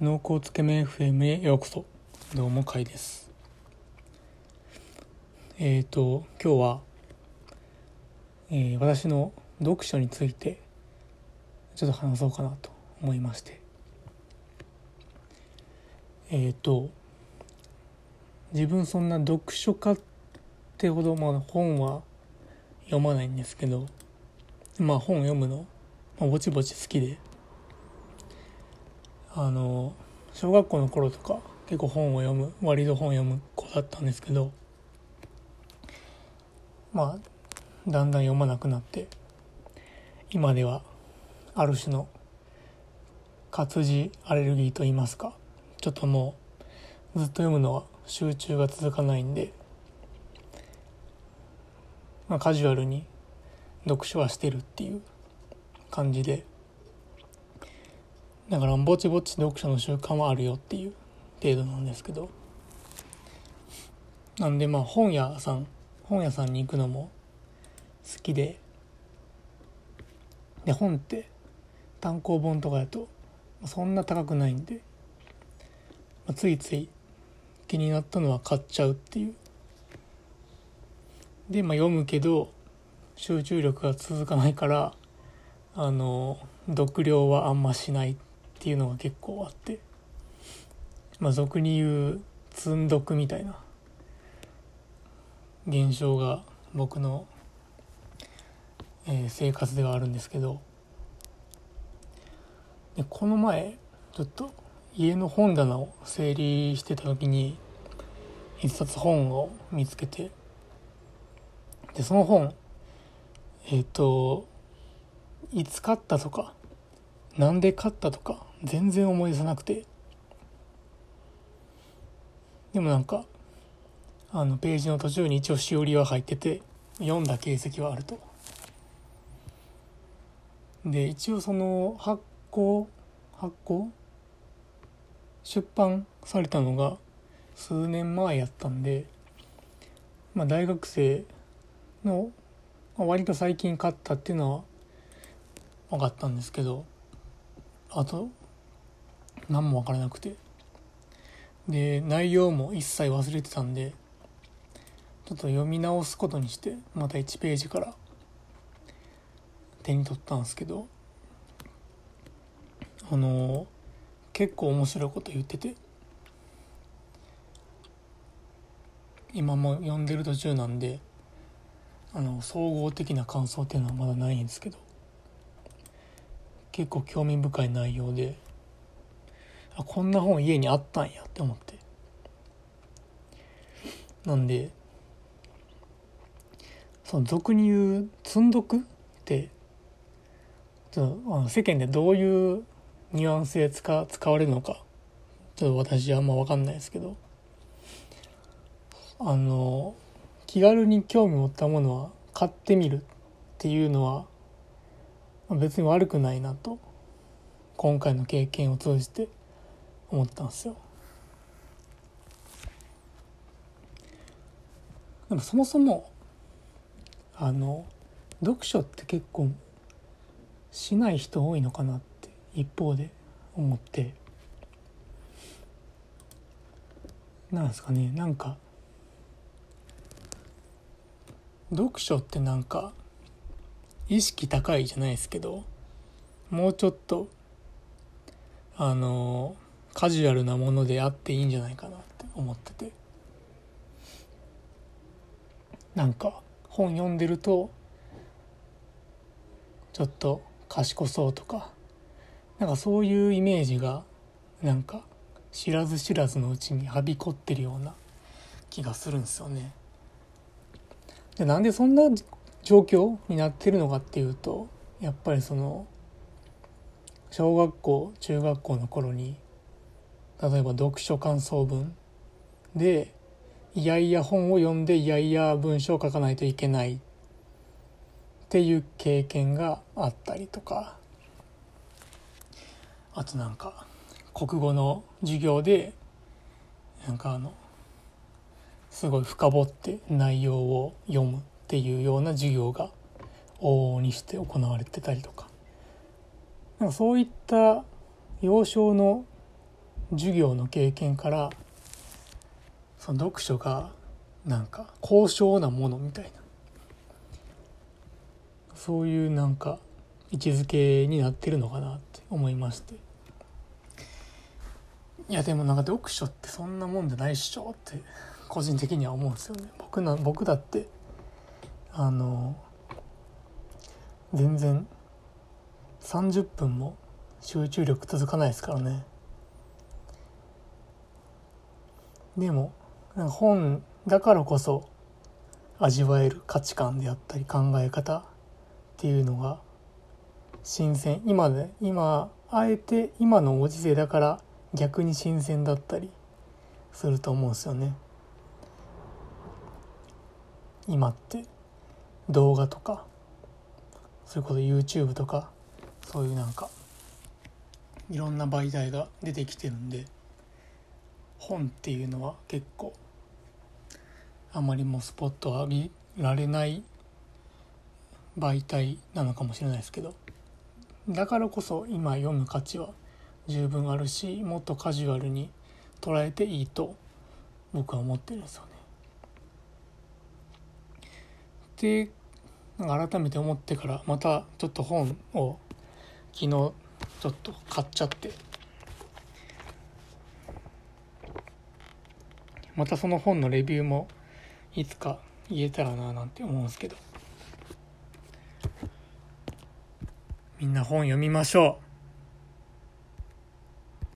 濃厚つけ麺 FM へようこそ。どうもかいです。えっ、ー、と今日は、えー、私の読書についてちょっと話そうかなと思いまして。えっ、ー、と自分そんな読書家ってほど、まあ、本は読まないんですけどまあ本読むの、まあ、ぼちぼち好きであの小学校の頃とか結構本を読む割と本を読む子だったんですけどまあだんだん読まなくなって今ではある種の活字アレルギーと言いますかちょっともうずっと読むのは集中が続かないんで、まあ、カジュアルに読書はしてるっていう感じでだからぼちぼち読書の習慣はあるよっていう程度なんですけど。なんでまあ本屋さん本屋さんに行くのも好きで。で本って単行本とかやとそんな高くないんで、まあ、ついつい気になったのは買っちゃうっていう。でまあ読むけど集中力が続かないからあの読量はあんましない。っていうのが結構あってまあ俗に言う積んどくみたいな現象が僕の、えー、生活ではあるんですけどでこの前ちょっと家の本棚を整理してた時に一冊本を見つけてでその本えっ、ー、といつ買ったとかなんで買ったとか全然思い出さなくて。でもなんかあのページの途中に一応しおりは入ってて読んだ形跡はあると。で一応その発行発行？出版されたのが数年前やったんでまあ大学生の割と最近買ったっていうのは分かったんですけどあと何も分からなくて。で内容も一切忘れてたんでちょっと読み直すことにしてまた1ページから手に取ったんですけどあの結構面白いこと言ってて今も読んでる途中なんであの総合的な感想っていうのはまだないんですけど結構興味深い内容であこんな本家にあったんやって思って。なんでその俗に言う積んどくってちょっとあの世間でどういうニュアンスで使使われるのかちょっと私はあんま分かんないですけど。あの気軽に興味持ったものは買ってみるっていうのは別に悪くないなと今回の経験を通じて思ったんですよ。でもそもそもあの読書って結構しない人多いのかなって一方で思ってなんですかねなんか読書ってなんか意識高いじゃないですけどもうちょっとあのカジュアルなものであっていいんじゃないかなって思っててなんか本読んでるとちょっと賢そうとかなんかそういうイメージがなんか知らず知らずのうちにはびこってるような気がするんですよね。でなんでそんな状況になってるのかっていうとやっぱりその小学校中学校の頃に例えば読書感想文でいやいや本を読んでいやいや文章を書かないといけないっていう経験があったりとか。あとなんか国語の授業でなんかあのすごい深掘って内容を読むっていうような授業が往々にして行われてたりとか。なんかそういった幼少の授業の経験からその読書がなんか高尚なものみたいな。そういうなんか位置づけになってるのかなって思いまして。いやでもなんか読書ってそんなもんじゃないっしょって個人的には思うんですよね。僕な僕だってあの全然30分も集中力続かないですからね。でも本だからこそ味わえる価値観であったり考え方っていうのが新鮮今で今あえて今のご時世だから逆に新鮮だったりすると思うんですよね。今って動画とかそれこそ YouTube とかそういうなんかいろんな媒体が出てきてるんで本っていうのは結構あまりもスポットを浴びられない媒体なのかもしれないですけどだからこそ今読む価値は十分あるしもっとカジュアルに捉えていいと僕は思ってるんですよね。で改めて思ってからまたちょっと本を昨日ちょっと買っちゃってまたその本のレビューもいつか言えたらななんて思うんですけど。みんな本読みましょう。